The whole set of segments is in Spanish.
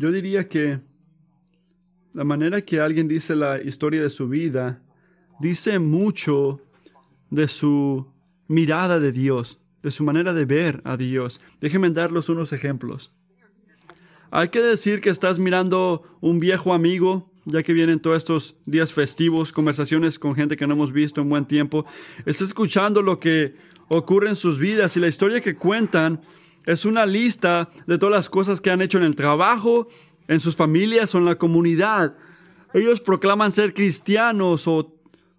Yo diría que la manera que alguien dice la historia de su vida dice mucho de su mirada de Dios, de su manera de ver a Dios. Déjenme darles unos ejemplos. Hay que decir que estás mirando un viejo amigo, ya que vienen todos estos días festivos, conversaciones con gente que no hemos visto en buen tiempo. Estás escuchando lo que ocurre en sus vidas y la historia que cuentan es una lista de todas las cosas que han hecho en el trabajo, en sus familias o en la comunidad. Ellos proclaman ser cristianos o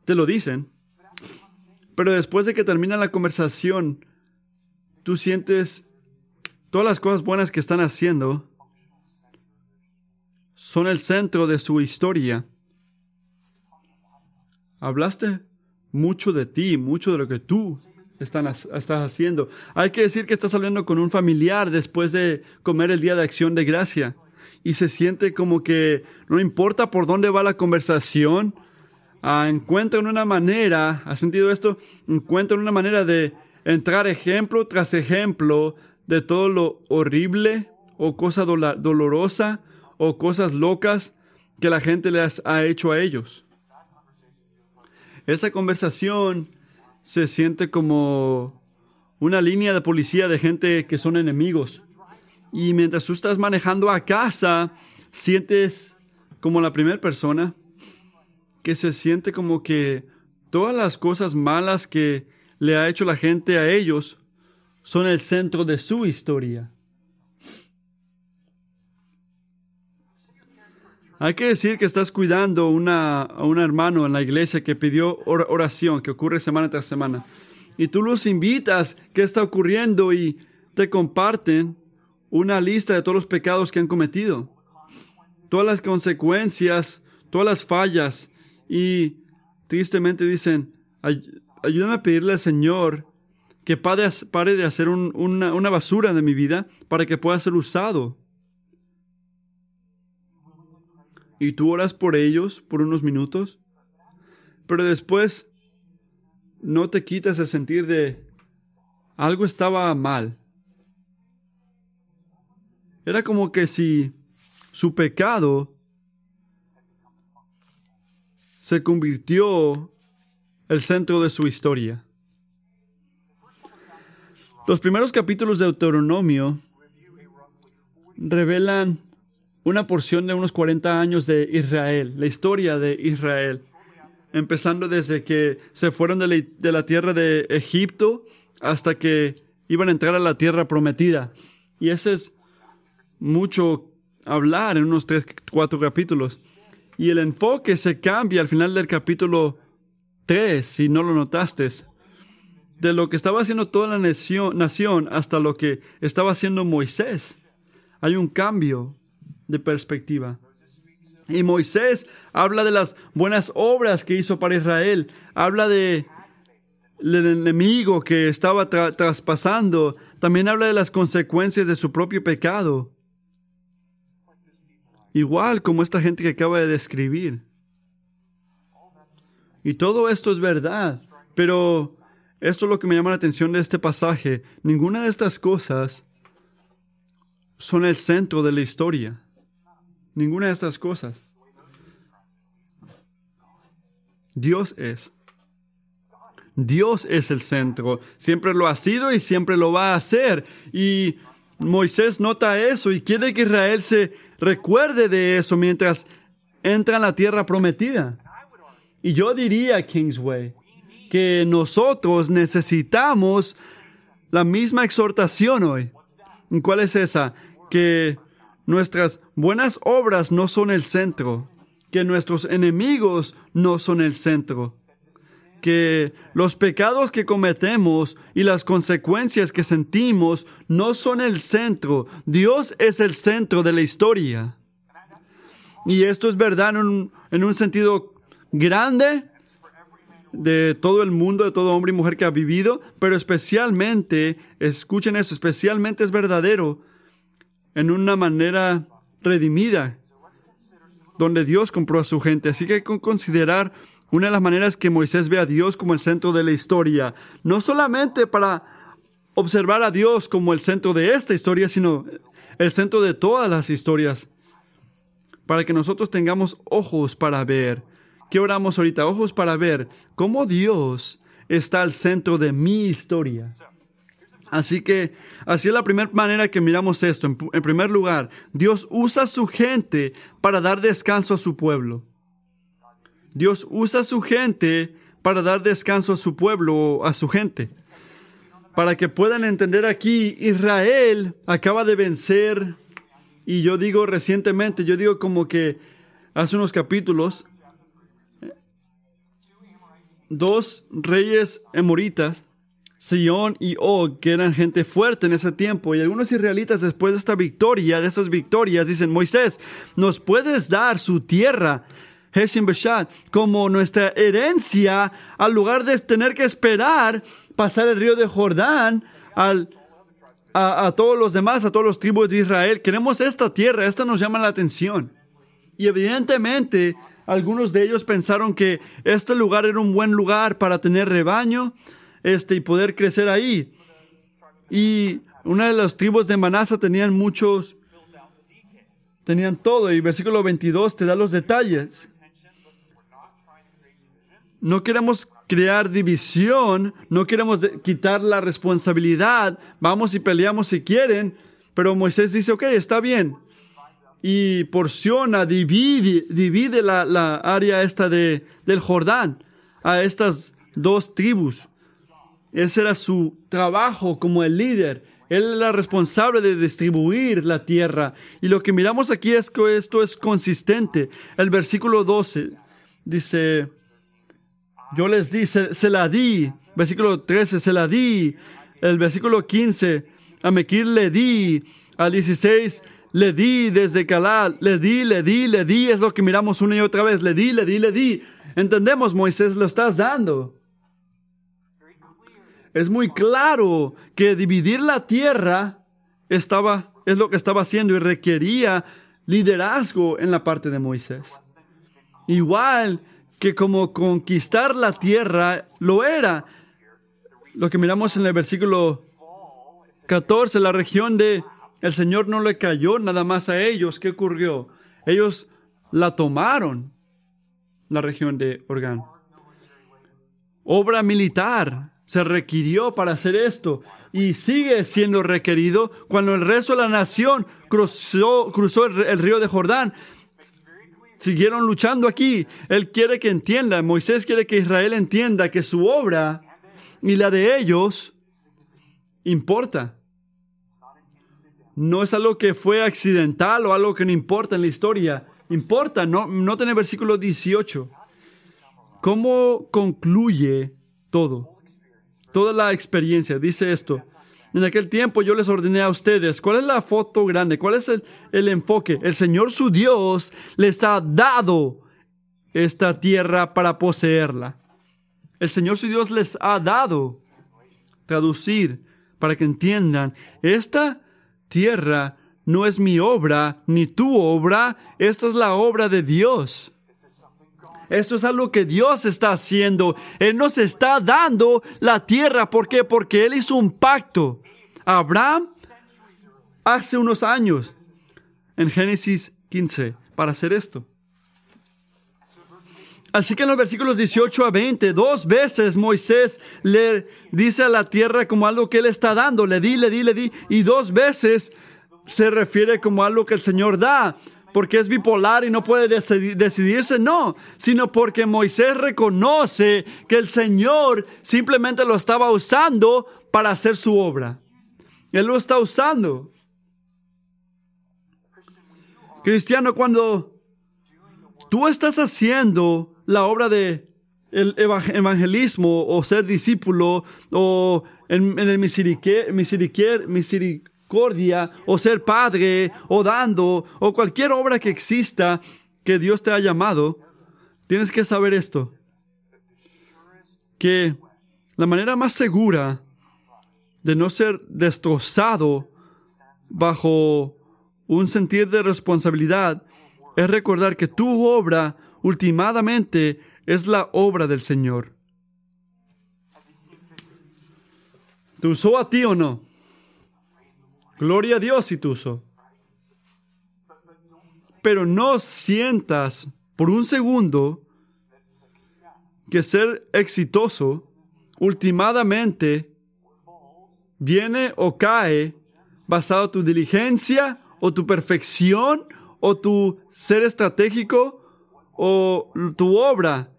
te lo dicen. Pero después de que termina la conversación, tú sientes todas las cosas buenas que están haciendo son el centro de su historia. Hablaste mucho de ti, mucho de lo que tú estás haciendo. Hay que decir que estás hablando con un familiar después de comer el día de acción de gracia y se siente como que no importa por dónde va la conversación, ah, encuentran una manera, ¿has sentido esto? Encuentran una manera de entrar ejemplo tras ejemplo de todo lo horrible o cosa dolorosa o cosas locas que la gente les ha hecho a ellos. Esa conversación se siente como una línea de policía de gente que son enemigos y mientras tú estás manejando a casa, sientes como la primera persona que se siente como que todas las cosas malas que le ha hecho la gente a ellos son el centro de su historia. Hay que decir que estás cuidando a un hermano en la iglesia que pidió oración, que ocurre semana tras semana. Y tú los invitas, qué está ocurriendo y te comparten una lista de todos los pecados que han cometido, todas las consecuencias, todas las fallas y tristemente dicen, ayúdame a pedirle al Señor que pare de hacer una basura de mi vida para que pueda ser usado. Y tú oras por ellos por unos minutos, pero después no te quitas el sentir de algo estaba mal. Era como que si su pecado se convirtió el centro de su historia. Los primeros capítulos de Deuteronomio revelan una porción de unos 40 años de Israel, la historia de Israel, empezando desde que se fueron de la, de la tierra de Egipto hasta que iban a entrar a la tierra prometida. Y ese es mucho hablar en unos tres, cuatro capítulos. Y el enfoque se cambia al final del capítulo 3, si no lo notaste, de lo que estaba haciendo toda la nación hasta lo que estaba haciendo Moisés. Hay un cambio de perspectiva. Y Moisés habla de las buenas obras que hizo para Israel, habla de el enemigo que estaba traspasando, también habla de las consecuencias de su propio pecado. Igual como esta gente que acaba de describir. Y todo esto es verdad, pero esto es lo que me llama la atención de este pasaje. Ninguna de estas cosas son el centro de la historia. Ninguna de estas cosas. Dios es. Dios es el centro. Siempre lo ha sido y siempre lo va a hacer. Y Moisés nota eso y quiere que Israel se recuerde de eso mientras entra en la tierra prometida. Y yo diría, Kingsway, que nosotros necesitamos la misma exhortación hoy. ¿Cuál es esa? Que nuestras buenas obras no son el centro, que nuestros enemigos no son el centro, que los pecados que cometemos y las consecuencias que sentimos no son el centro. Dios es el centro de la historia. Y esto es verdad en un, sentido grande de todo el mundo, de todo hombre y mujer que ha vivido, pero especialmente, escuchen eso, especialmente es verdadero en una manera redimida, donde Dios compró a su gente. Así que hay que considerar una de las maneras que Moisés ve a Dios como el centro de la historia, no solamente para observar a Dios como el centro de esta historia, sino el centro de todas las historias para que nosotros tengamos ojos para ver. ¿Qué oramos ahorita? Ojos para ver cómo Dios está al centro de mi historia. Así que así es la primera manera que miramos esto. En, primer lugar, Dios usa su gente para dar descanso a su pueblo. Dios usa su gente para dar descanso a su pueblo, a su gente. Para que puedan entender aquí, Israel acaba de vencer, y yo digo recientemente, yo digo como que hace unos capítulos, dos reyes emoritas, Sion y Og, que eran gente fuerte en ese tiempo, y algunos israelitas después de esta victoria, de esas victorias, dicen, Moisés, ¿nos puedes dar su tierra? Heshim como nuestra herencia, al lugar de tener que esperar pasar el río de Jordán al, a, a todos los demás, a todos los tribus de Israel. Queremos esta tierra, esta nos llama la atención. Y evidentemente, algunos de ellos pensaron que este lugar era un buen lugar para tener rebaño este, y poder crecer ahí. Y una de las tribus de Manasa tenían muchos, tenían todo. Y versículo 22 te da los detalles. No queremos crear división, no queremos quitar la responsabilidad. Vamos y peleamos si quieren, pero Moisés dice, ok, está bien. Y porciona, divide, divide la, la área esta de, del Jordán a estas dos tribus. Ese era su trabajo como el líder. Él era responsable de distribuir la tierra. Y lo que miramos aquí es que esto es consistente. El versículo 12 dice, yo les di, se, la di. Versículo 13, se la di. El versículo 15, a Mequir le di. Al 16, le di desde Calal. Le di, le di, le di. Es lo que miramos una y otra vez. Le di, le di, le di. Entendemos, Moisés, lo estás dando. Es muy claro que dividir la tierra estaba, es lo que estaba haciendo y requería liderazgo en la parte de Moisés. Igual que como conquistar la tierra lo era. Lo que miramos en el versículo 14, la región de el Señor no le cayó nada más a ellos. ¿Qué ocurrió? Ellos la tomaron, la región de Orgán. Obra militar se requirió para hacer esto y sigue siendo requerido cuando el resto de la nación cruzó, cruzó el, río de Jordán siguieron luchando aquí. Él quiere que entienda, Moisés quiere que Israel entienda que su obra y la de ellos importa. No es algo que fue accidental o algo que no importa en la historia. Importa, no, no tiene versículo 18. ¿Cómo concluye todo? Toda la experiencia. Dice esto. En aquel tiempo yo les ordené a ustedes, ¿cuál es la foto grande? ¿Cuál es el, el, enfoque? El Señor su Dios les ha dado esta tierra para poseerla. El Señor su Dios les ha dado, traducir, para que entiendan, esta tierra no es mi obra, ni tu obra, esta es la obra de Dios. Esto es algo que Dios está haciendo. Él nos está dando la tierra. ¿Por qué? Porque Él hizo un pacto. Abraham hace unos años, en Génesis 15, para hacer esto. Así que en los versículos 18 a 20, dos veces Moisés le dice a la tierra como algo que él está dando, le di, le di, le di, y dos veces se refiere como algo que el Señor da porque es bipolar y no puede decidirse, no, sino porque Moisés reconoce que el Señor simplemente lo estaba usando para hacer su obra. Él lo está usando. Cristiano, cuando tú estás haciendo la obra de el evangelismo o ser discípulo o en, el misericordia, o ser padre o dando o cualquier obra que exista que Dios te ha llamado, tienes que saber esto. Que la manera más segura de no ser destrozado bajo un sentir de responsabilidad es recordar que tu obra últimamente es la obra del Señor. ¿Te usó a ti o no? Gloria a Dios, Ituso. Pero no sientas por un segundo que ser exitoso últimamente viene o cae basado en tu diligencia o tu perfección o tu ser estratégico o tu obra.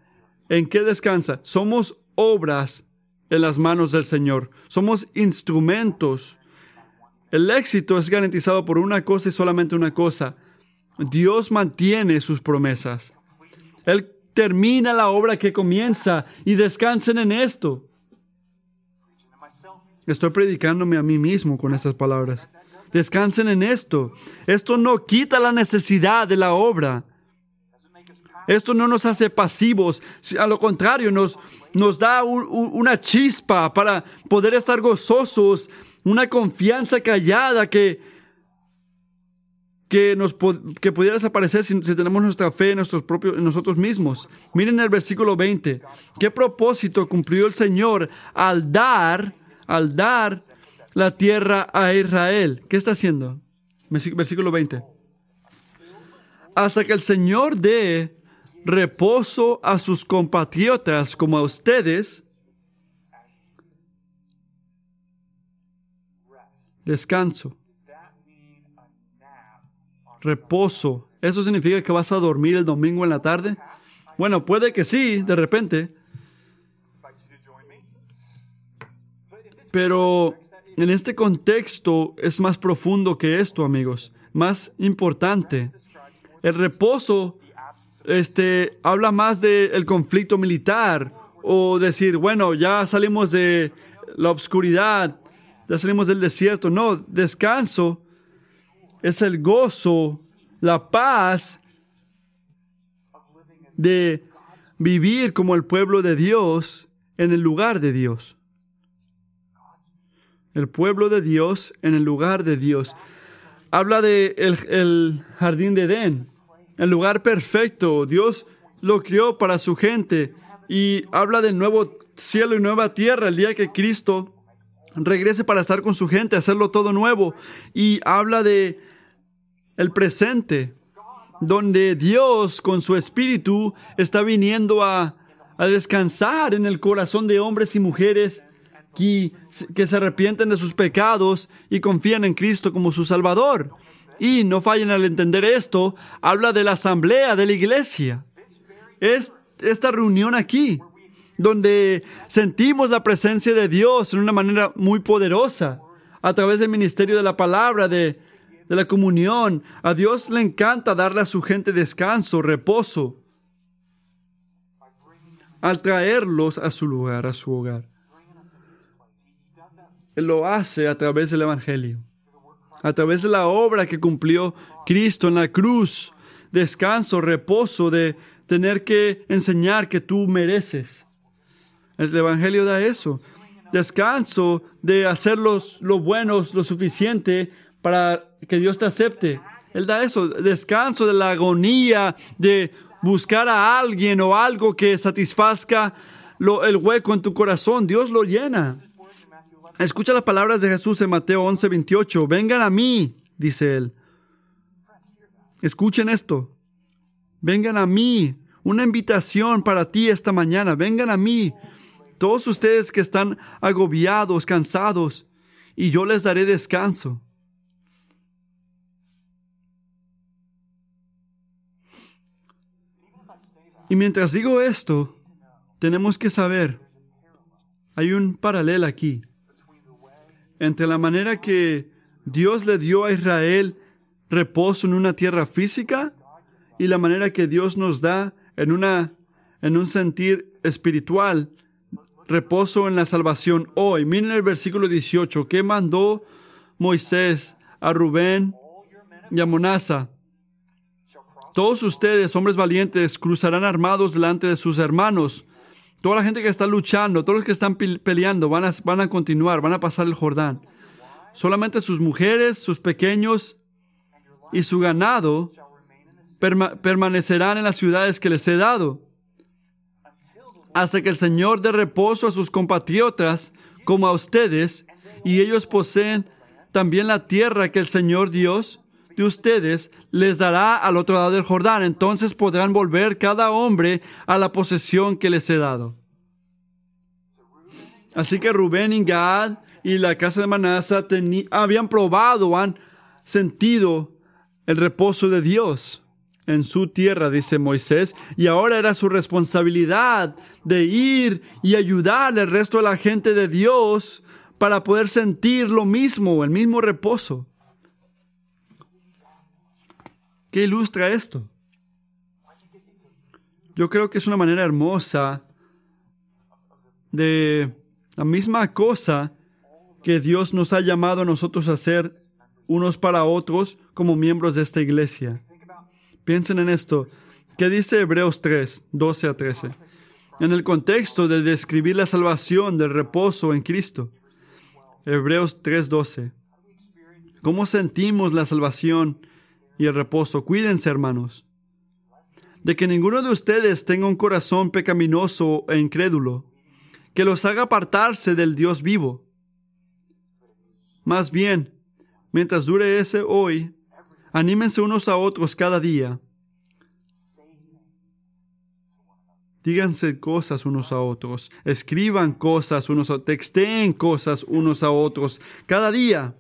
¿En qué descansa? Somos obras en las manos del Señor. Somos instrumentos. El éxito es garantizado por una cosa y solamente una cosa. Dios mantiene sus promesas. Él termina la obra que comienza y descansen en esto. Estoy predicándome a mí mismo con estas palabras. Descansen en esto. Esto no quita la necesidad de la obra. Esto no nos hace pasivos, a lo contrario, nos, nos da una chispa para poder estar gozosos, una confianza callada que, que, nos, que pudiera desaparecer si, tenemos nuestra fe en, nuestros propios, nosotros mismos. Miren el versículo 20. ¿Qué propósito cumplió el Señor al dar, al dar la tierra a Israel? ¿Qué está haciendo? Versículo 20. Hasta que el Señor dé reposo a sus compatriotas como a ustedes, descanso, reposo. ¿Eso significa que vas a dormir el domingo en la tarde? Bueno, puede que sí, de repente. Pero en este contexto es más profundo que esto, amigos. Más importante. El reposo este, habla más del conflicto militar o decir, bueno, ya salimos de la obscuridad, ya salimos del desierto. No, descanso es el gozo, la paz de vivir como el pueblo de Dios en el lugar de Dios. El pueblo de Dios en el lugar de Dios. Habla de el jardín de Edén el lugar perfecto. Dios lo crió para su gente y habla del nuevo cielo y nueva tierra el día que Cristo regrese para estar con su gente, hacerlo todo nuevo y habla de el presente donde Dios con su espíritu está viniendo a, a descansar en el corazón de hombres y mujeres que, que se arrepienten de sus pecados y confían en Cristo como su Salvador. Y no fallen al entender esto, habla de la asamblea de la iglesia. Es esta reunión aquí, donde sentimos la presencia de Dios en una manera muy poderosa, a través del ministerio de la palabra, de, la comunión. A Dios le encanta darle a su gente descanso, reposo, al traerlos a su lugar, a su hogar. Él lo hace a través del Evangelio a través de la obra que cumplió Cristo en la cruz, descanso, reposo de tener que enseñar que tú mereces. El Evangelio da eso. Descanso de hacer lo bueno lo suficiente para que Dios te acepte. Él da eso. Descanso de la agonía de buscar a alguien o algo que satisfazca el hueco en tu corazón. Dios lo llena. Escucha las palabras de Jesús en Mateo 11, 28. Vengan a mí, dice él. Escuchen esto. Vengan a mí. Una invitación para ti esta mañana. Vengan a mí. Todos ustedes que están agobiados, cansados, y yo les daré descanso. Y mientras digo esto, tenemos que saber, hay un paralelo aquí entre la manera que Dios le dio a Israel reposo en una tierra física y la manera que Dios nos da en, una, en un sentir espiritual reposo en la salvación hoy. Miren el versículo 18, ¿qué mandó Moisés a Rubén y a Monasa? Todos ustedes, hombres valientes, cruzarán armados delante de sus hermanos Toda la gente que está luchando, todos los que están peleando, van a, van a continuar, van a pasar el Jordán. Solamente sus mujeres, sus pequeños y su ganado permanecerán en las ciudades que les he dado, hasta que el Señor dé reposo a sus compatriotas como a ustedes, y ellos poseen también la tierra que el Señor Dios de ustedes les dará al otro lado del Jordán. Entonces podrán volver cada hombre a la posesión que les he dado. Así que Rubén y Gad y la casa de Manasa habían probado, han sentido el reposo de Dios en su tierra, dice Moisés, y ahora era su responsabilidad de ir y ayudar al resto de la gente de Dios para poder sentir lo mismo, el mismo reposo. ¿Qué ilustra esto? Yo creo que es una manera hermosa de la misma cosa que Dios nos ha llamado a nosotros a hacer unos para otros como miembros de esta iglesia. Piensen en esto. ¿Qué dice Hebreos 3, 12 a 13? En el contexto de describir la salvación del reposo en Cristo. Hebreos 3, 12. ¿Cómo sentimos la salvación y el reposo? Cuídense, hermanos, de que ninguno de ustedes tenga un corazón pecaminoso e incrédulo, que los haga apartarse del Dios vivo. Más bien, mientras dure ese hoy, Anímense unos a otros cada día. Díganse cosas unos a otros. Escriban cosas unos a otros. Texteen cosas unos a otros cada día.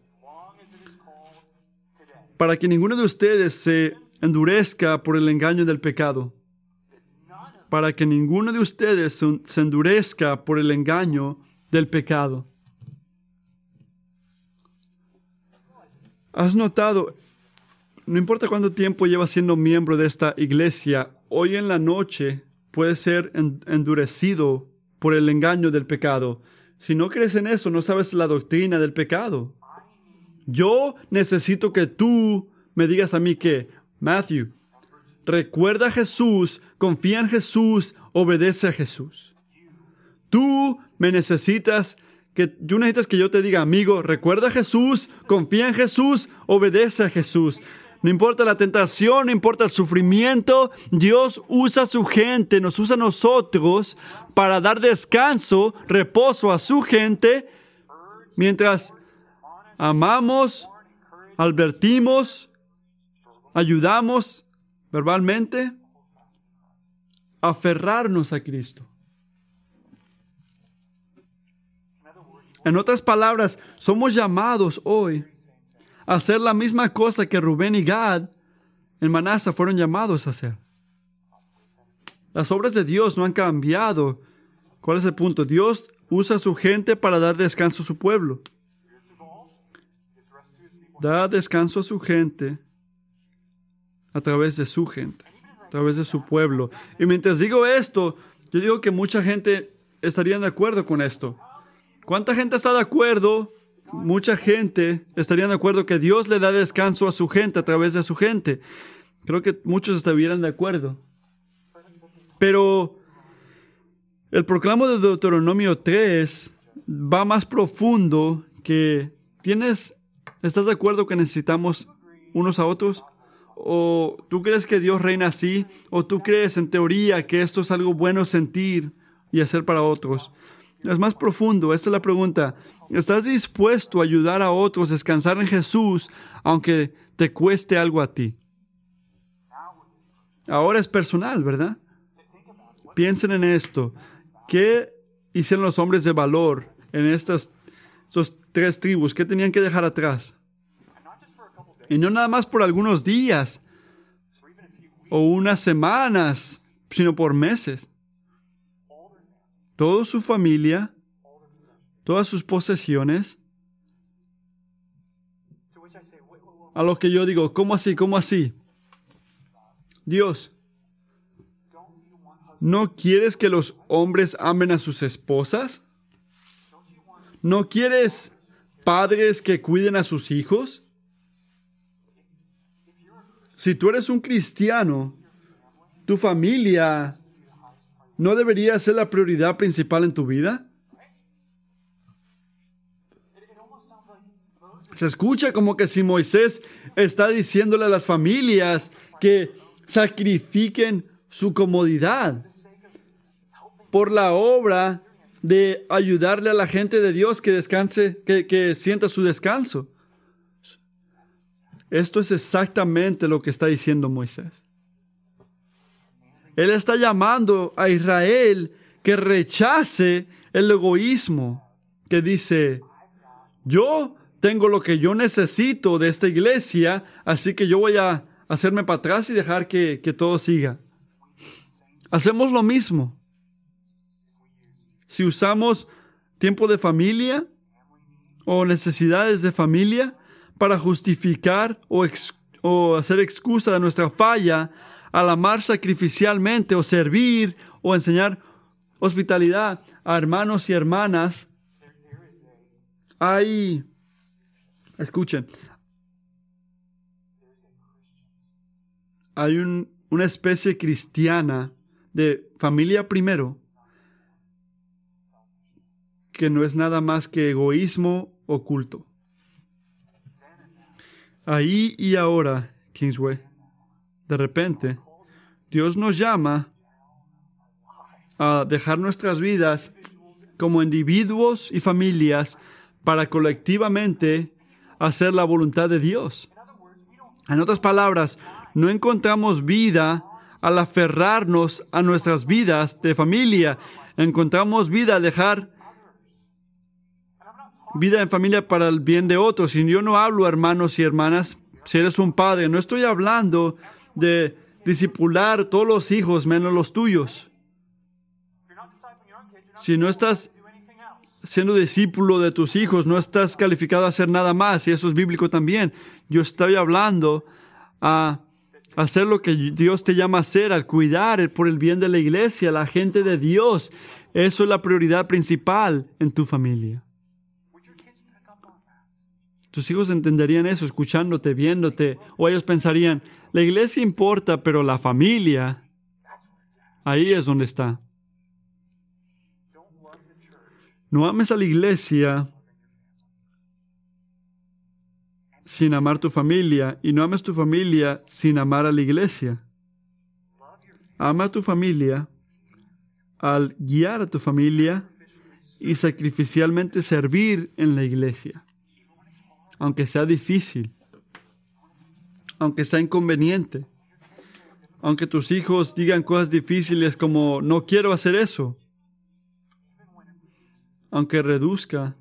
Para que ninguno de ustedes se endurezca por el engaño del pecado. Para que ninguno de ustedes se endurezca por el engaño del pecado. ¿Has notado no importa cuánto tiempo llevas siendo miembro de esta iglesia, hoy en la noche puedes ser endurecido por el engaño del pecado. Si no crees en eso, no sabes la doctrina del pecado. Yo necesito que tú me digas a mí que, Matthew, recuerda a Jesús, confía en Jesús, obedece a Jesús. Tú me necesitas que tú necesitas que yo te diga, amigo, recuerda a Jesús, confía en Jesús, obedece a Jesús. No importa la tentación, no importa el sufrimiento, Dios usa a su gente, nos usa a nosotros para dar descanso, reposo a su gente, mientras amamos, advertimos, ayudamos verbalmente, aferrarnos a Cristo. En otras palabras, somos llamados hoy hacer la misma cosa que Rubén y Gad en Manasa fueron llamados a hacer. Las obras de Dios no han cambiado. ¿Cuál es el punto? Dios usa a su gente para dar descanso a su pueblo. Da descanso a su gente a través de su gente, a través de su pueblo. Y mientras digo esto, yo digo que mucha gente estaría de acuerdo con esto. ¿Cuánta gente está de acuerdo mucha gente estaría de acuerdo que Dios le da descanso a su gente a través de su gente. Creo que muchos estarían de acuerdo. Pero el proclamo de Deuteronomio 3 va más profundo que tienes, ¿estás de acuerdo que necesitamos unos a otros? ¿O tú crees que Dios reina así? ¿O tú crees en teoría que esto es algo bueno sentir y hacer para otros? Es más profundo, esta es la pregunta. ¿Estás dispuesto a ayudar a otros a descansar en Jesús aunque te cueste algo a ti? Ahora es personal, ¿verdad? Piensen en esto. ¿Qué hicieron los hombres de valor en estas tres tribus? ¿Qué tenían que dejar atrás? Y no nada más por algunos días o unas semanas, sino por meses toda su familia, todas sus posesiones. A lo que yo digo, ¿cómo así? ¿Cómo así? Dios, ¿no quieres que los hombres amen a sus esposas? ¿No quieres padres que cuiden a sus hijos? Si tú eres un cristiano, tu familia ¿no debería ser la prioridad principal en tu vida? Se escucha como que si Moisés está diciéndole a las familias que sacrifiquen su comodidad por la obra de ayudarle a la gente de Dios que descanse, que, que sienta su descanso. Esto es exactamente lo que está diciendo Moisés. Él está llamando a Israel que rechace el egoísmo, que dice, yo tengo lo que yo necesito de esta iglesia, así que yo voy a hacerme para atrás y dejar que, que todo siga. Hacemos lo mismo. Si usamos tiempo de familia o necesidades de familia para justificar o, o hacer excusa de nuestra falla al amar sacrificialmente o servir o enseñar hospitalidad a hermanos y hermanas, hay, escuchen, hay una especie cristiana de familia primero que no es nada más que egoísmo oculto. Ahí y ahora, Kingsway, de repente, Dios nos llama a dejar nuestras vidas como individuos y familias para colectivamente hacer la voluntad de Dios. En otras palabras, no encontramos vida al aferrarnos a nuestras vidas de familia. Encontramos vida al dejar vida en familia para el bien de otros. Y yo no hablo, hermanos y hermanas, si eres un padre, no estoy hablando de discipular todos los hijos menos los tuyos. Si no estás siendo discípulo de tus hijos, no estás calificado a hacer nada más, y eso es bíblico también. Yo estoy hablando a hacer lo que Dios te llama a hacer, al cuidar por el bien de la iglesia, la gente de Dios. Eso es la prioridad principal en tu familia. Tus hijos entenderían eso escuchándote, viéndote, o ellos pensarían, la iglesia importa, pero la familia, ahí es donde está. No ames a la iglesia sin amar tu familia y no ames tu familia sin amar a la iglesia. Ama a tu familia al guiar a tu familia y sacrificialmente servir en la iglesia aunque sea difícil, aunque sea inconveniente, aunque tus hijos digan cosas difíciles como no quiero hacer eso, aunque reduzca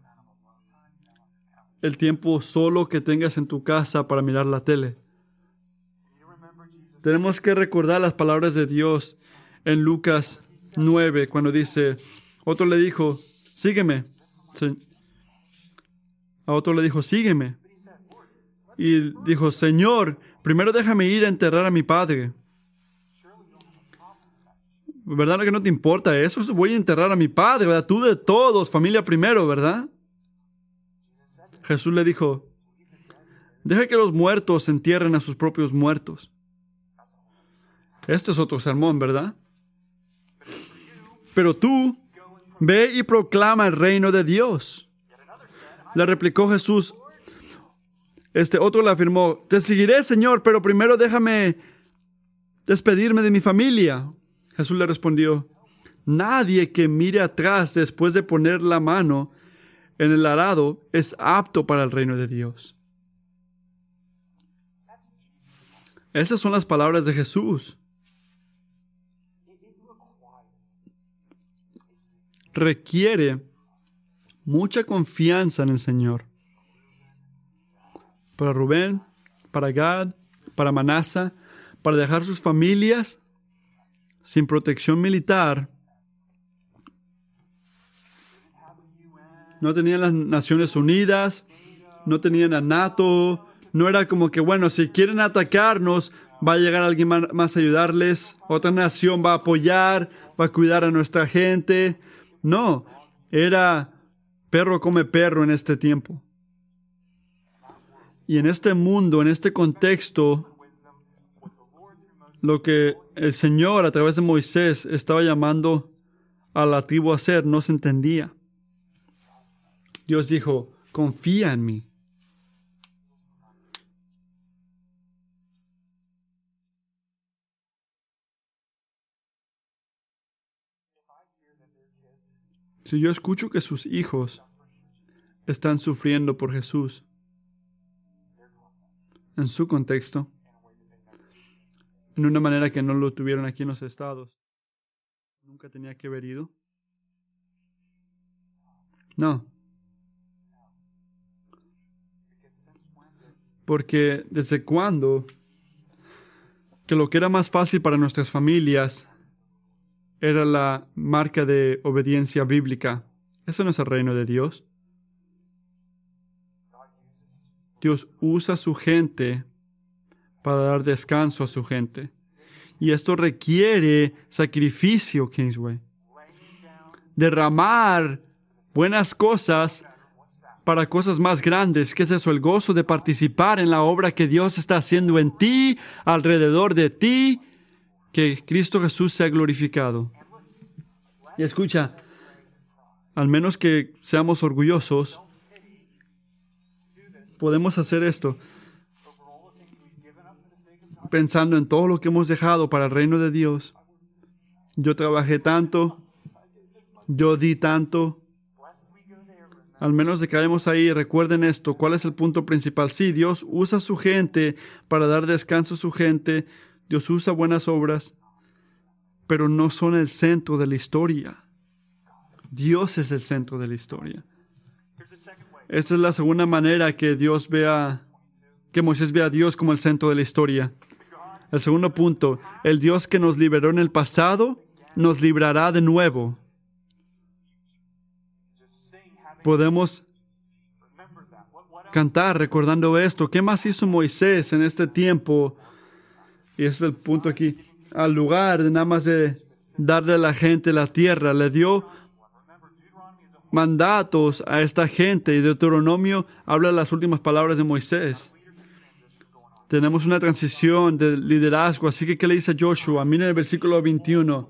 el tiempo solo que tengas en tu casa para mirar la tele. Tenemos que recordar las palabras de Dios en Lucas 9, cuando dice, otro le dijo, sígueme. A otro le dijo, sígueme. Y dijo, Señor, primero déjame ir a enterrar a mi padre. ¿Verdad que no te importa eso? Voy a enterrar a mi padre, ¿verdad? Tú de todos, familia primero, ¿verdad? Jesús le dijo, deja que los muertos entierren a sus propios muertos. Este es otro sermón, ¿verdad? Pero tú, ve y proclama el reino de Dios. Le replicó Jesús. Este otro le afirmó, te seguiré, Señor, pero primero déjame despedirme de mi familia. Jesús le respondió, nadie que mire atrás después de poner la mano en el arado es apto para el reino de Dios. Esas son las palabras de Jesús. Requiere mucha confianza en el Señor. Para Rubén, para Gad, para Manasa, para dejar sus familias sin protección militar. No tenían las Naciones Unidas, no tenían a NATO, no era como que, bueno, si quieren atacarnos, va a llegar alguien más a ayudarles, otra nación va a apoyar, va a cuidar a nuestra gente. No, era Perro come perro en este tiempo. Y en este mundo, en este contexto, lo que el Señor a través de Moisés estaba llamando a la tribu a hacer no se entendía. Dios dijo, confía en mí. Si yo escucho que sus hijos están sufriendo por Jesús, en su contexto, en una manera que no lo tuvieron aquí en los estados. Nunca tenía que haber ido. No. Porque desde cuándo que lo que era más fácil para nuestras familias era la marca de obediencia bíblica. Eso no es el reino de Dios. Dios usa su gente para dar descanso a su gente. Y esto requiere sacrificio, Kingsway. Derramar buenas cosas para cosas más grandes. ¿Qué es eso? El gozo de participar en la obra que Dios está haciendo en ti, alrededor de ti, que Cristo Jesús sea glorificado. Y escucha, al menos que seamos orgullosos, podemos hacer esto pensando en todo lo que hemos dejado para el reino de Dios. Yo trabajé tanto, yo di tanto, al menos de caemos ahí, recuerden esto, ¿cuál es el punto principal? Sí, Dios usa su gente para dar descanso a su gente, Dios usa buenas obras, pero no son el centro de la historia. Dios es el centro de la historia. Esta es la segunda manera que Dios vea, que Moisés vea a Dios como el centro de la historia. El segundo punto, el Dios que nos liberó en el pasado, nos librará de nuevo podemos cantar recordando esto. ¿Qué más hizo Moisés en este tiempo? Y ese es el punto aquí. Al lugar de nada más de darle a la gente la tierra, le dio mandatos a esta gente. Y Deuteronomio habla las últimas palabras de Moisés. Tenemos una transición de liderazgo. Así que, ¿qué le dice Joshua? Miren el versículo 21.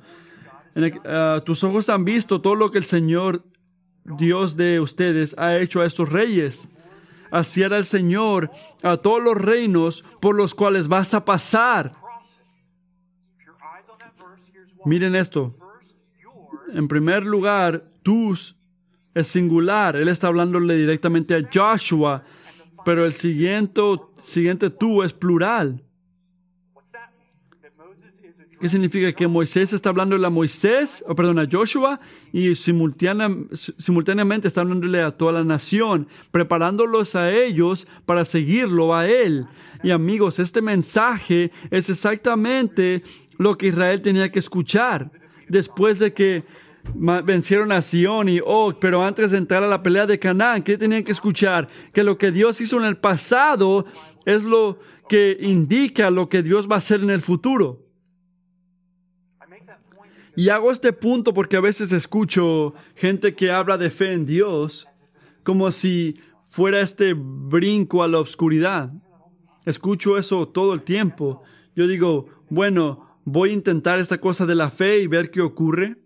Ah, tus ojos han visto todo lo que el Señor Dios de ustedes ha hecho a estos reyes. Así hará el Señor a todos los reinos por los cuales vas a pasar. Miren esto. En primer lugar, tus es singular. Él está hablándole directamente a Joshua, pero el siguiente, siguiente tú es plural. ¿Qué significa? Que Moisés está hablando a Moisés, o perdón, a Joshua, y simultáneamente está hablándole a toda la nación, preparándolos a ellos para seguirlo a él. Y amigos, este mensaje es exactamente lo que Israel tenía que escuchar después de que vencieron a Sion y Og, pero antes de entrar a la pelea de Canaán, ¿qué tenían que escuchar? Que lo que Dios hizo en el pasado es lo que indica lo que Dios va a hacer en el futuro. Y hago este punto porque a veces escucho gente que habla de fe en Dios como si fuera este brinco a la oscuridad. Escucho eso todo el tiempo. Yo digo, bueno, voy a intentar esta cosa de la fe y ver qué ocurre.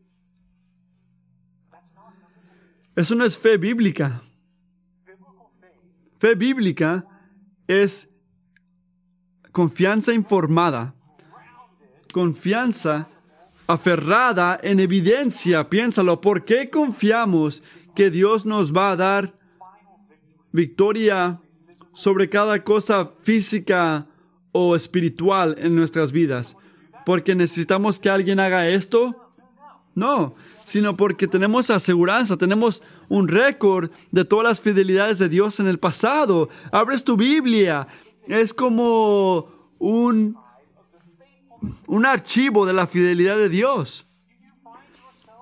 Eso no es fe bíblica. Fe bíblica es confianza informada, confianza aferrada en evidencia. Piénsalo, ¿por qué confiamos que Dios nos va a dar victoria sobre cada cosa física o espiritual en nuestras vidas? ¿Porque necesitamos que alguien haga esto? No, sino porque tenemos aseguranza, tenemos un récord de todas las fidelidades de Dios en el pasado. Abres tu Biblia, es como un un archivo de la fidelidad de Dios.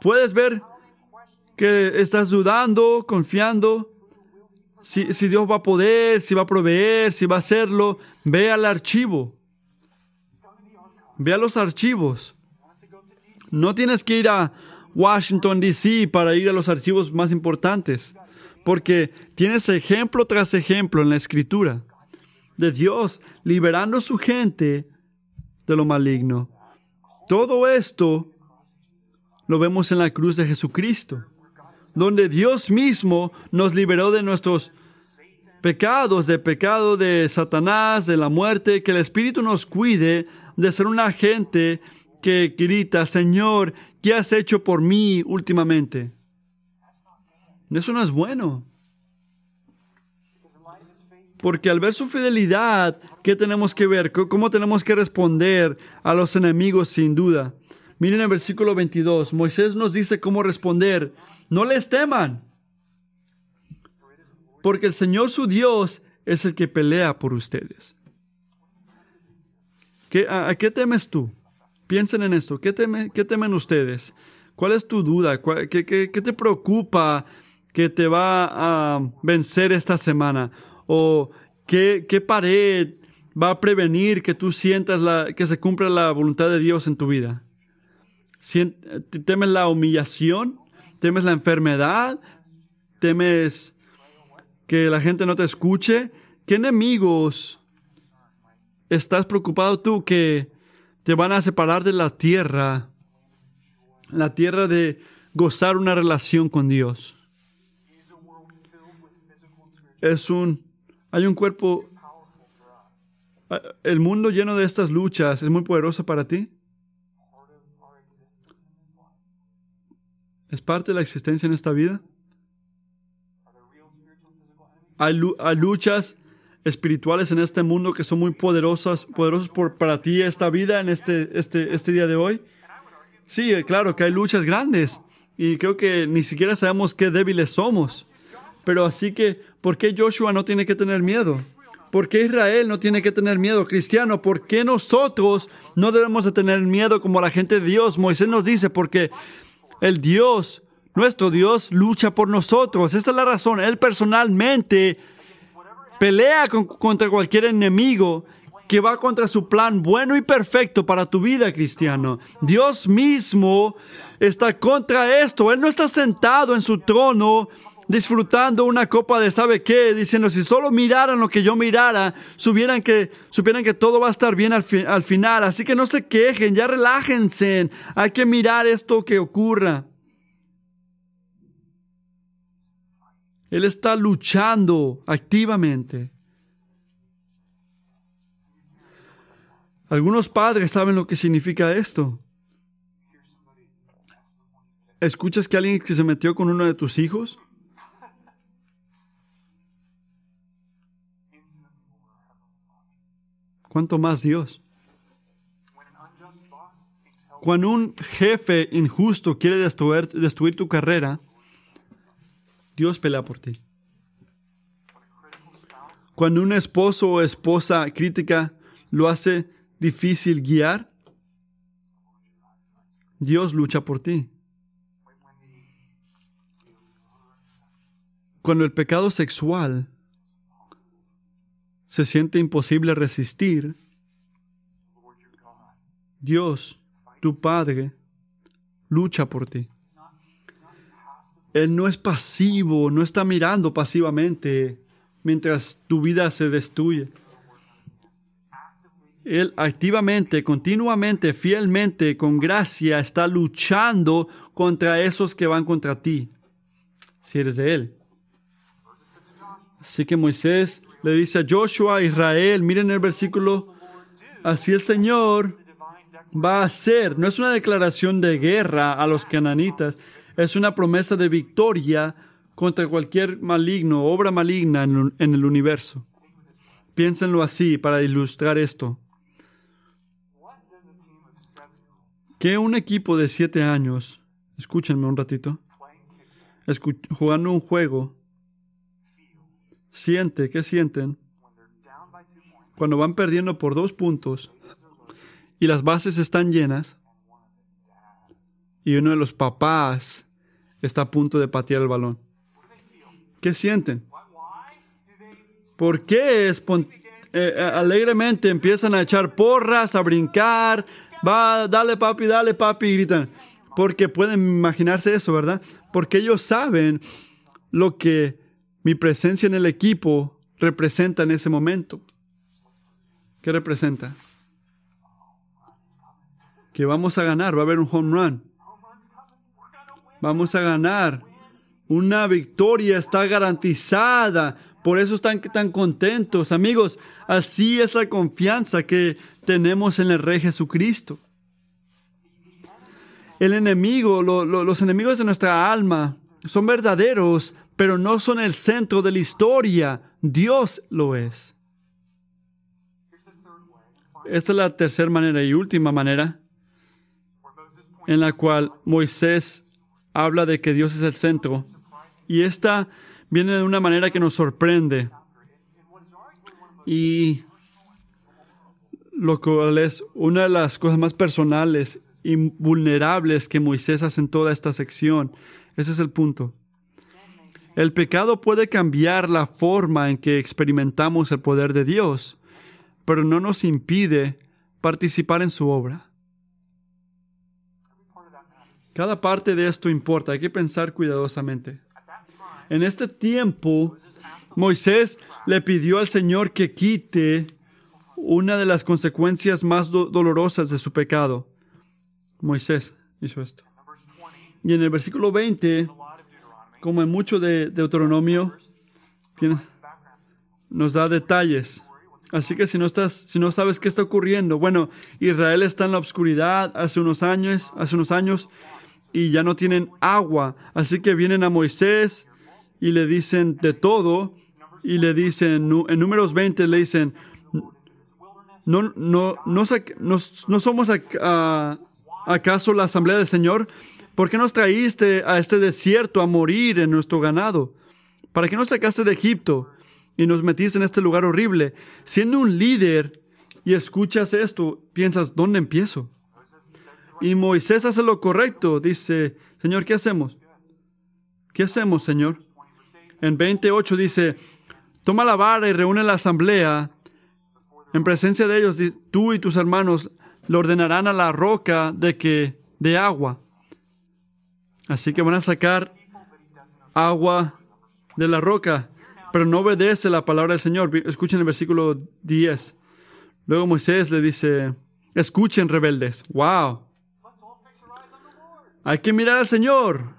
Puedes ver que estás dudando, confiando, si, Dios va a poder, si va a proveer, si va a hacerlo. Ve al archivo. Ve a los archivos. No tienes que ir a Washington, D.C. para ir a los archivos más importantes, porque tienes ejemplo tras ejemplo en la escritura de Dios liberando a su gente de lo maligno. Todo esto lo vemos en la cruz de Jesucristo, donde Dios mismo nos liberó de nuestros pecados, de pecado de Satanás, de la muerte, que el Espíritu nos cuide de ser una gente que grita, Señor, ¿qué has hecho por mí últimamente? Eso no es bueno. Porque al ver su fidelidad, ¿qué tenemos que ver? ¿Cómo tenemos que responder a los enemigos sin duda? Miren el versículo 22. Moisés nos dice cómo responder. No les teman. Porque el Señor su Dios es el que pelea por ustedes. ¿Qué, a, qué temes tú? Piensen en esto. ¿Qué, ¿Qué, temen ustedes? ¿Cuál es tu duda? ¿Qué, qué, qué te preocupa que te va a vencer esta semana? ¿O qué, qué pared va a prevenir que tú sientas la, que se cumpla la voluntad de Dios en tu vida? ¿Temes la humillación? ¿Temes la enfermedad? ¿Temes que la gente no te escuche? ¿Qué enemigos estás preocupado tú que te van a separar de la tierra? La tierra de gozar una relación con Dios. Es un, hay un cuerpo, el mundo lleno de estas luchas es muy poderoso para ti. ¿Es parte de la existencia en esta vida? Hay, luchas espirituales en este mundo que son muy poderosas, poderosos por, para ti esta vida en este, este, este día de hoy. Sí, claro que hay luchas grandes y creo que ni siquiera sabemos qué débiles somos. Pero así que, ¿por qué Joshua no tiene que tener miedo? ¿Por qué Israel no tiene que tener miedo? Cristiano, ¿por qué nosotros no debemos de tener miedo como la gente de Dios? Moisés nos dice, porque el Dios, nuestro Dios, lucha por nosotros. Esa es la razón. Él personalmente pelea contra cualquier enemigo que va contra su plan bueno y perfecto para tu vida, cristiano. Dios mismo está contra esto. Él no está sentado en su trono disfrutando una copa de sabe qué, diciendo si solo miraran lo que yo mirara, supieran que, supieran que todo va a estar bien al, al final. Así que no se quejen, ya relájense. Hay que mirar esto que ocurra. Él está luchando activamente. Algunos padres saben lo que significa esto. ¿Escuchas que alguien que se metió con uno de tus hijos? ¿Cuánto más Dios? Cuando un jefe injusto quiere destruir, destruir tu carrera, Dios pelea por ti. Cuando un esposo o esposa crítica lo hace difícil guiar, Dios lucha por ti. Cuando el pecado sexual se siente imposible resistir, Dios, tu Padre, lucha por ti. Él no es pasivo, no está mirando pasivamente mientras tu vida se destruye. Él activamente, continuamente, fielmente, con gracia, está luchando contra esos que van contra ti, si eres de Él. Así que Moisés le dice a Joshua, Israel, miren el versículo, así el Señor va a hacer, no es una declaración de guerra a los cananitas, es una promesa de victoria contra cualquier maligno, obra maligna en, el universo. Piénsenlo así para ilustrar esto. Que un equipo de siete años, escúchenme un ratito, jugando un juego, siente, ¿qué sienten? Cuando van perdiendo por dos puntos y las bases están llenas y uno de los papás está a punto de patear el balón. ¿Qué sienten? ¿Por qué es eh, alegremente empiezan a echar porras, a brincar? Va, dale papi, dale papi, y gritan. Porque pueden imaginarse eso, ¿verdad? Porque ellos saben lo que mi presencia en el equipo representa en ese momento. ¿Qué representa? Que vamos a ganar, va a haber un home run. Vamos a ganar. Una victoria está garantizada. Por eso están tan contentos. Amigos, así es la confianza que tenemos en el Rey Jesucristo. El enemigo, los enemigos de nuestra alma, son verdaderos, pero no son el centro de la historia. Dios lo es. Esta es la tercera manera y última manera en la cual Moisés habla de que Dios es el centro. Y esta viene de una manera que nos sorprende. Y lo cual es una de las cosas más personales y vulnerables que Moisés hace en toda esta sección. Ese es el punto. El pecado puede cambiar la forma en que experimentamos el poder de Dios, pero no nos impide participar en su obra. Cada parte de esto importa, hay que pensar cuidadosamente. En este tiempo, Moisés le pidió al Señor que quite una de las consecuencias más dolorosas de su pecado. Moisés hizo esto. Y en el versículo 20, como en mucho de Deuteronomio, nos da detalles. Así que si no estás, si no sabes qué está ocurriendo, bueno, Israel está en la oscuridad hace unos años, hace unos años, y ya no tienen agua. Así que vienen a Moisés y le dicen de todo, y le dicen, en números 20 le dicen, no, no, no, no somos acaso la asamblea del Señor. ¿Por qué nos traíste a este desierto a morir en nuestro ganado? ¿Para qué nos sacaste de Egipto y nos metiste en este lugar horrible? Siendo un líder y escuchas esto, piensas, ¿dónde empiezo? Y Moisés hace lo correcto. Dice, Señor, ¿qué hacemos? ¿Qué hacemos, Señor? En 28 dice, toma la vara y reúne la asamblea en presencia de ellos, tú y tus hermanos le ordenarán a la roca de que de agua. Así que van a sacar agua de la roca, pero no obedece la palabra del Señor. Escuchen el versículo 10. Luego Moisés le dice, escuchen rebeldes. Wow. Hay que mirar al Señor.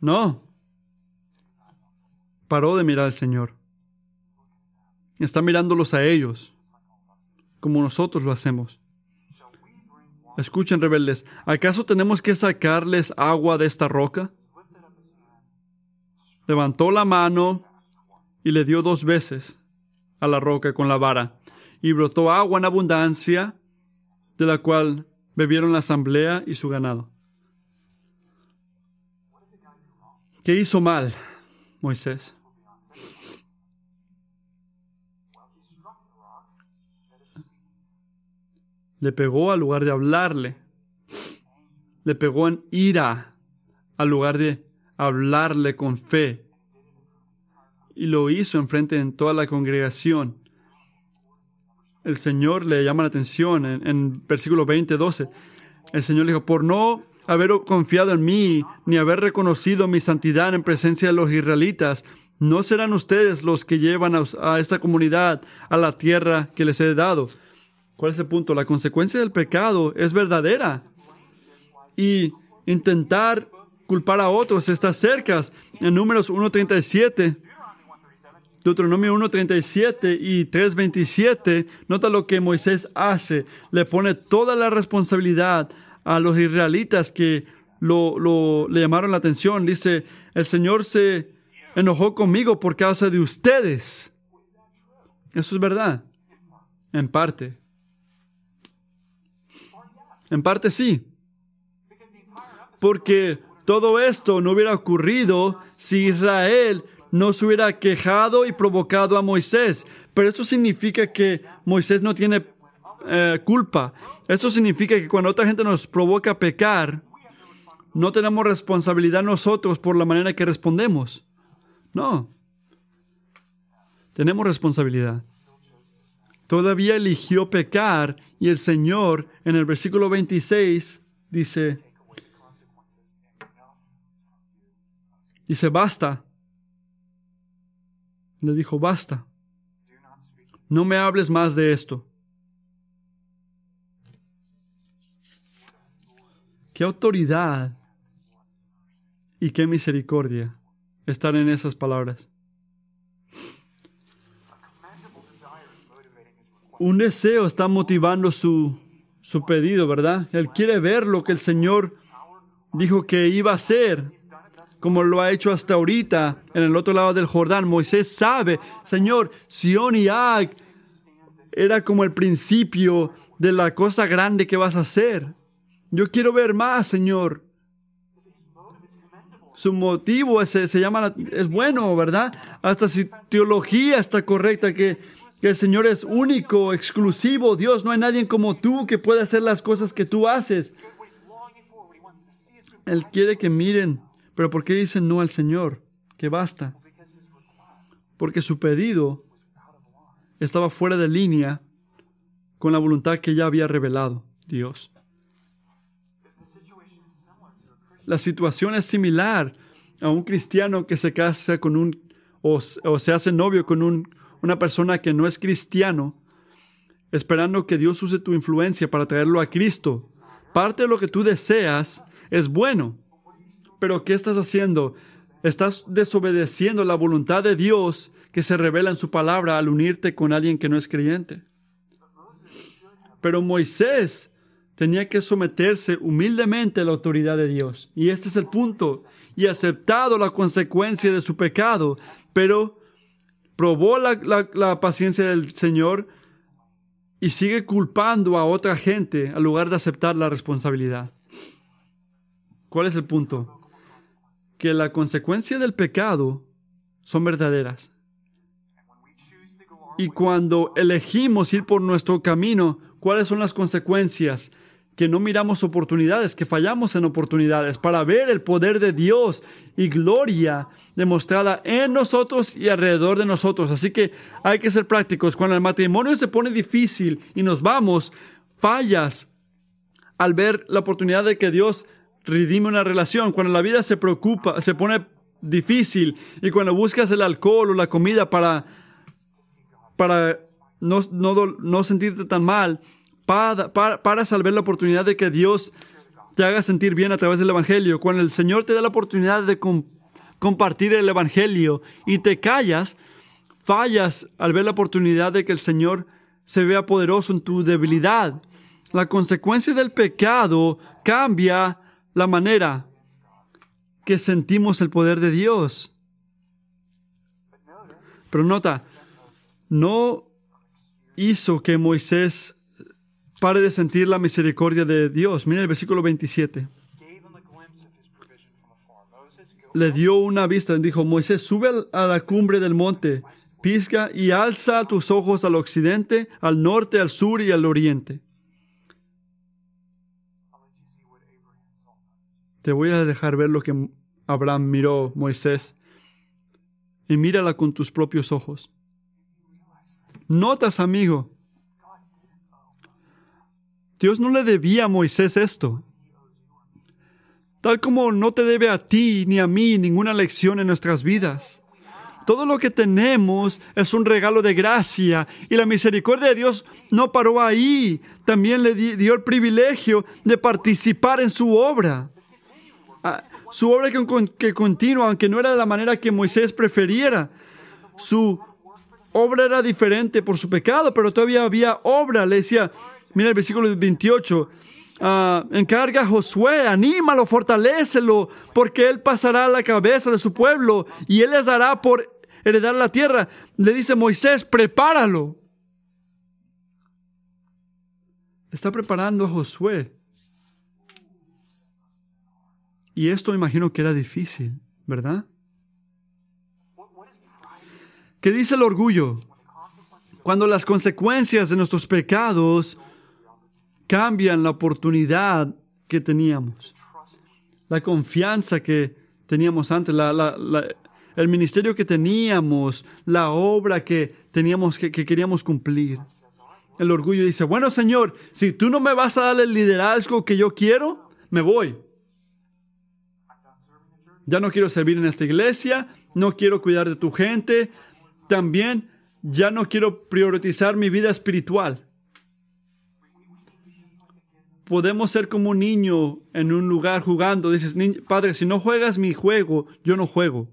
No. Paró de mirar al Señor. Está mirándolos a ellos, como nosotros lo hacemos. Escuchen, rebeldes, ¿acaso tenemos que sacarles agua de esta roca? Levantó la mano y le dio dos veces a la roca con la vara, y brotó agua en abundancia, de la cual bebieron la asamblea y su ganado. ¿Qué hizo mal Moisés? Le pegó al lugar de hablarle. Le pegó en ira al lugar de hablarle con fe. Y lo hizo enfrente de toda la congregación. El Señor le llama la atención en, en versículo 20, 12. El Señor le dijo, por no haber confiado en mí, ni haber reconocido mi santidad en presencia de los israelitas, no serán ustedes los que llevan a, a esta comunidad a la tierra que les he dado ¿Cuál es el punto? La consecuencia del pecado es verdadera. Y intentar culpar a otros está cerca. En números 1.37, Deuteronomio 1.37 y 3.27, nota lo que Moisés hace. Le pone toda la responsabilidad a los israelitas que lo, le llamaron la atención. Dice, el Señor se enojó conmigo por causa de ustedes. Eso es verdad, en parte. En parte sí. Porque todo esto no hubiera ocurrido si Israel no se hubiera quejado y provocado a Moisés. Pero esto significa que Moisés no tiene eh, culpa. Esto significa que cuando otra gente nos provoca a pecar, no tenemos responsabilidad nosotros por la manera que respondemos. No. Tenemos responsabilidad todavía eligió pecar y el Señor en el versículo 26 dice, dice, basta. Le dijo, basta. No me hables más de esto. Qué autoridad y qué misericordia estar en esas palabras. un deseo está motivando su, su pedido, ¿verdad? Él quiere ver lo que el Señor dijo que iba a hacer. Como lo ha hecho hasta ahorita en el otro lado del Jordán. Moisés sabe, Señor, Sion y Ag era como el principio de la cosa grande que vas a hacer. Yo quiero ver más, Señor. Su motivo es, se llama, es bueno, ¿verdad? Hasta su teología está correcta, que, que el Señor es único, exclusivo. Dios, no hay nadie como tú que pueda hacer las cosas que tú haces. Él quiere que miren, pero ¿por qué dicen no al Señor? Que basta. Porque su pedido estaba fuera de línea con la voluntad que ya había revelado Dios. La situación es similar a un cristiano que se casa con un o, se hace novio con un, una persona que no es cristiano, esperando que Dios use tu influencia para traerlo a Cristo. Parte de lo que tú deseas es bueno, pero ¿qué estás haciendo? Estás desobedeciendo la voluntad de Dios que se revela en su palabra al unirte con alguien que no es creyente. Pero Moisés tenía que someterse humildemente a la autoridad de Dios. Y este es el punto. Y aceptado la consecuencia de su pecado, pero probó la, paciencia del Señor y sigue culpando a otra gente al lugar de aceptar la responsabilidad. ¿Cuál es el punto? Que la consecuencia del pecado son verdaderas. Y cuando elegimos ir por nuestro camino, ¿cuáles son las consecuencias? Que no miramos oportunidades, que fallamos en oportunidades para ver el poder de Dios y gloria demostrada en nosotros y alrededor de nosotros. Así que hay que ser prácticos. Cuando el matrimonio se pone difícil y nos vamos, fallas al ver la oportunidad de que Dios redime una relación. Cuando la vida se preocupa, se pone difícil y cuando buscas el alcohol o la comida para para no, no, sentirte tan mal, para, para, para salvar la oportunidad de que Dios te haga sentir bien a través del Evangelio. Cuando el Señor te da la oportunidad de compartir el Evangelio y te callas, fallas al ver la oportunidad de que el Señor se vea poderoso en tu debilidad. La consecuencia del pecado cambia la manera que sentimos el poder de Dios. Pero nota, no hizo que Moisés pare de sentir la misericordia de Dios. Mira el versículo 27. Le dio una vista dijo, Moisés, sube a la cumbre del monte, pisca y alza tus ojos al occidente, al norte, al sur y al oriente. Te voy a dejar ver lo que Abraham miró, Moisés, y mírala con tus propios ojos. Notas, amigo. Dios no le debía a Moisés esto. Tal como no te debe a ti ni a mí ninguna lección en nuestras vidas. Todo lo que tenemos es un regalo de gracia y la misericordia de Dios no paró ahí. También le dio el privilegio de participar en su obra. Su obra que, que continúa, aunque no era de la manera que Moisés preferiera. Su obra era diferente por su pecado, pero todavía había obra. Le decía, mira el versículo 28, ah, encarga a Josué, anímalo, fortalécelo, porque él pasará a la cabeza de su pueblo y él les dará por heredar la tierra. Le dice Moisés, prepáralo. Está preparando a Josué. Y esto imagino que era difícil, ¿verdad? ¿Qué dice el orgullo? Cuando las consecuencias de nuestros pecados cambian la oportunidad que teníamos, la confianza que teníamos antes, el ministerio que teníamos, la obra que teníamos que, que queríamos cumplir. El orgullo dice, bueno Señor, si tú no me vas a dar el liderazgo que yo quiero, me voy. Ya no quiero servir en esta iglesia, no quiero cuidar de tu gente, también ya no quiero priorizar mi vida espiritual. Podemos ser como un niño en un lugar jugando. Dices, padre, si no juegas mi juego, yo no juego.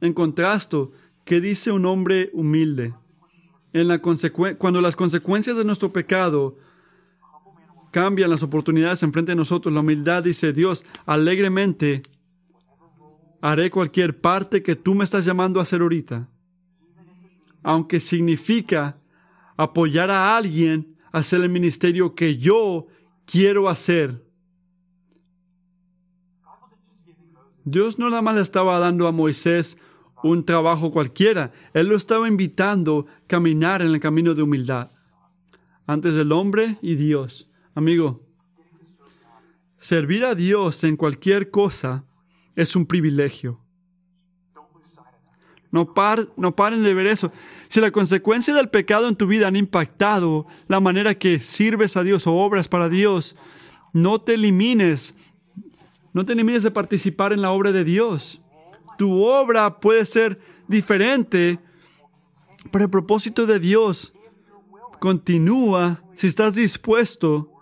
En contraste, ¿qué dice un hombre humilde? En la cuando las consecuencias de nuestro pecado cambian las oportunidades enfrente de nosotros. La humildad dice, Dios, alegremente haré cualquier parte que tú me estás llamando a hacer ahorita. Aunque significa apoyar a alguien a hacer el ministerio que yo quiero hacer. Dios no nada más le estaba dando a Moisés un trabajo cualquiera, Él lo estaba invitando a caminar en el camino de humildad. Antes del hombre y Dios. Amigo, servir a Dios en cualquier cosa es un privilegio. No, no paren de ver eso. Si la consecuencia del pecado en tu vida han impactado la manera que sirves a Dios o obras para Dios, no te elimines. No te elimines de participar en la obra de Dios. Tu obra puede ser diferente, pero el propósito de Dios continúa si estás dispuesto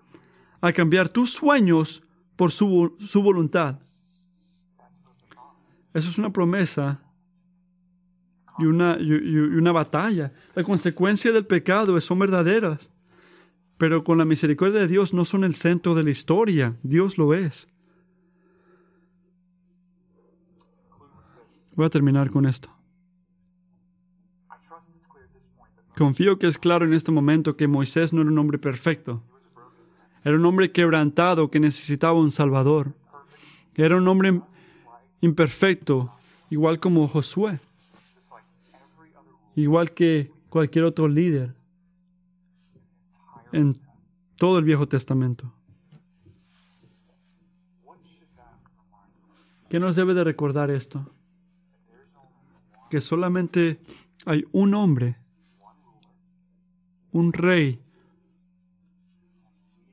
a cambiar tus sueños por su, su voluntad. Eso es una promesa y una, una batalla. La consecuencia del pecado son verdaderas, pero con la misericordia de Dios no son el centro de la historia, Dios lo es. Voy a terminar con esto. Confío que es claro en este momento que Moisés no era un hombre perfecto. Era un hombre quebrantado que necesitaba un Salvador. Era un hombre imperfecto, igual como Josué igual que cualquier otro líder en todo el Viejo Testamento. ¿Qué nos debe de recordar esto? Que solamente hay un hombre, un rey,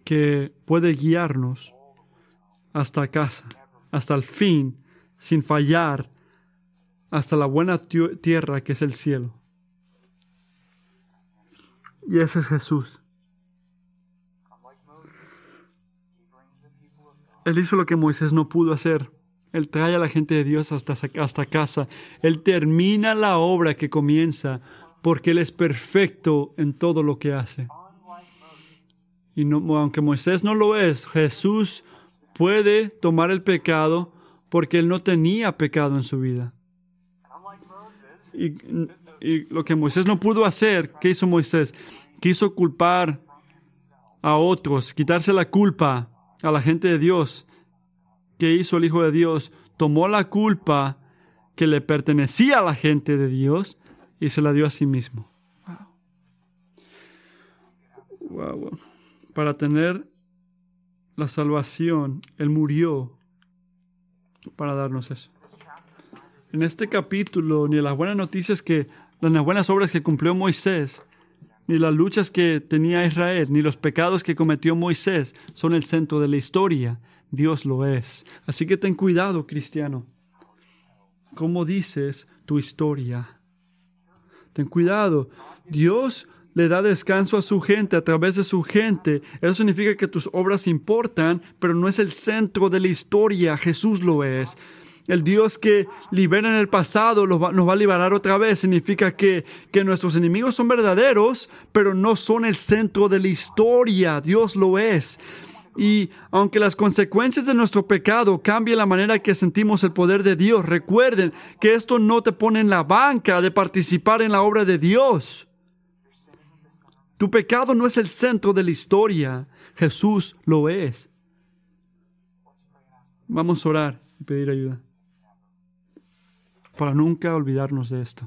que puede guiarnos hasta casa, hasta el fin, sin fallar, hasta la buena tierra que es el cielo. Y ese es Jesús. Él hizo lo que Moisés no pudo hacer. Él trae a la gente de Dios hasta, hasta casa. Él termina la obra que comienza porque Él es perfecto en todo lo que hace. Y no, aunque Moisés no lo es, Jesús puede tomar el pecado porque Él no tenía pecado en su vida. Y y lo que Moisés no pudo hacer, ¿qué hizo Moisés? Quiso culpar a otros, quitarse la culpa a la gente de Dios. ¿Qué hizo el Hijo de Dios? Tomó la culpa que le pertenecía a la gente de Dios y se la dio a sí mismo. Para tener la salvación, Él murió para darnos eso. En este capítulo, ni las buenas noticias que las buenas obras que cumplió Moisés, ni las luchas que tenía Israel, ni los pecados que cometió Moisés son el centro de la historia. Dios lo es. Así que ten cuidado, cristiano. ¿Cómo dices tu historia? Ten cuidado. Dios le da descanso a su gente a través de su gente. Eso significa que tus obras importan, pero no es el centro de la historia. Jesús lo es. El Dios que libera en el pasado nos va a liberar otra vez. Significa que, que nuestros enemigos son verdaderos, pero no son el centro de la historia. Dios lo es. Y aunque las consecuencias de nuestro pecado cambien la manera que sentimos el poder de Dios, recuerden que esto no te pone en la banca de participar en la obra de Dios. Tu pecado no es el centro de la historia, Jesús lo es. Vamos a orar y pedir ayuda para nunca olvidarnos de esto.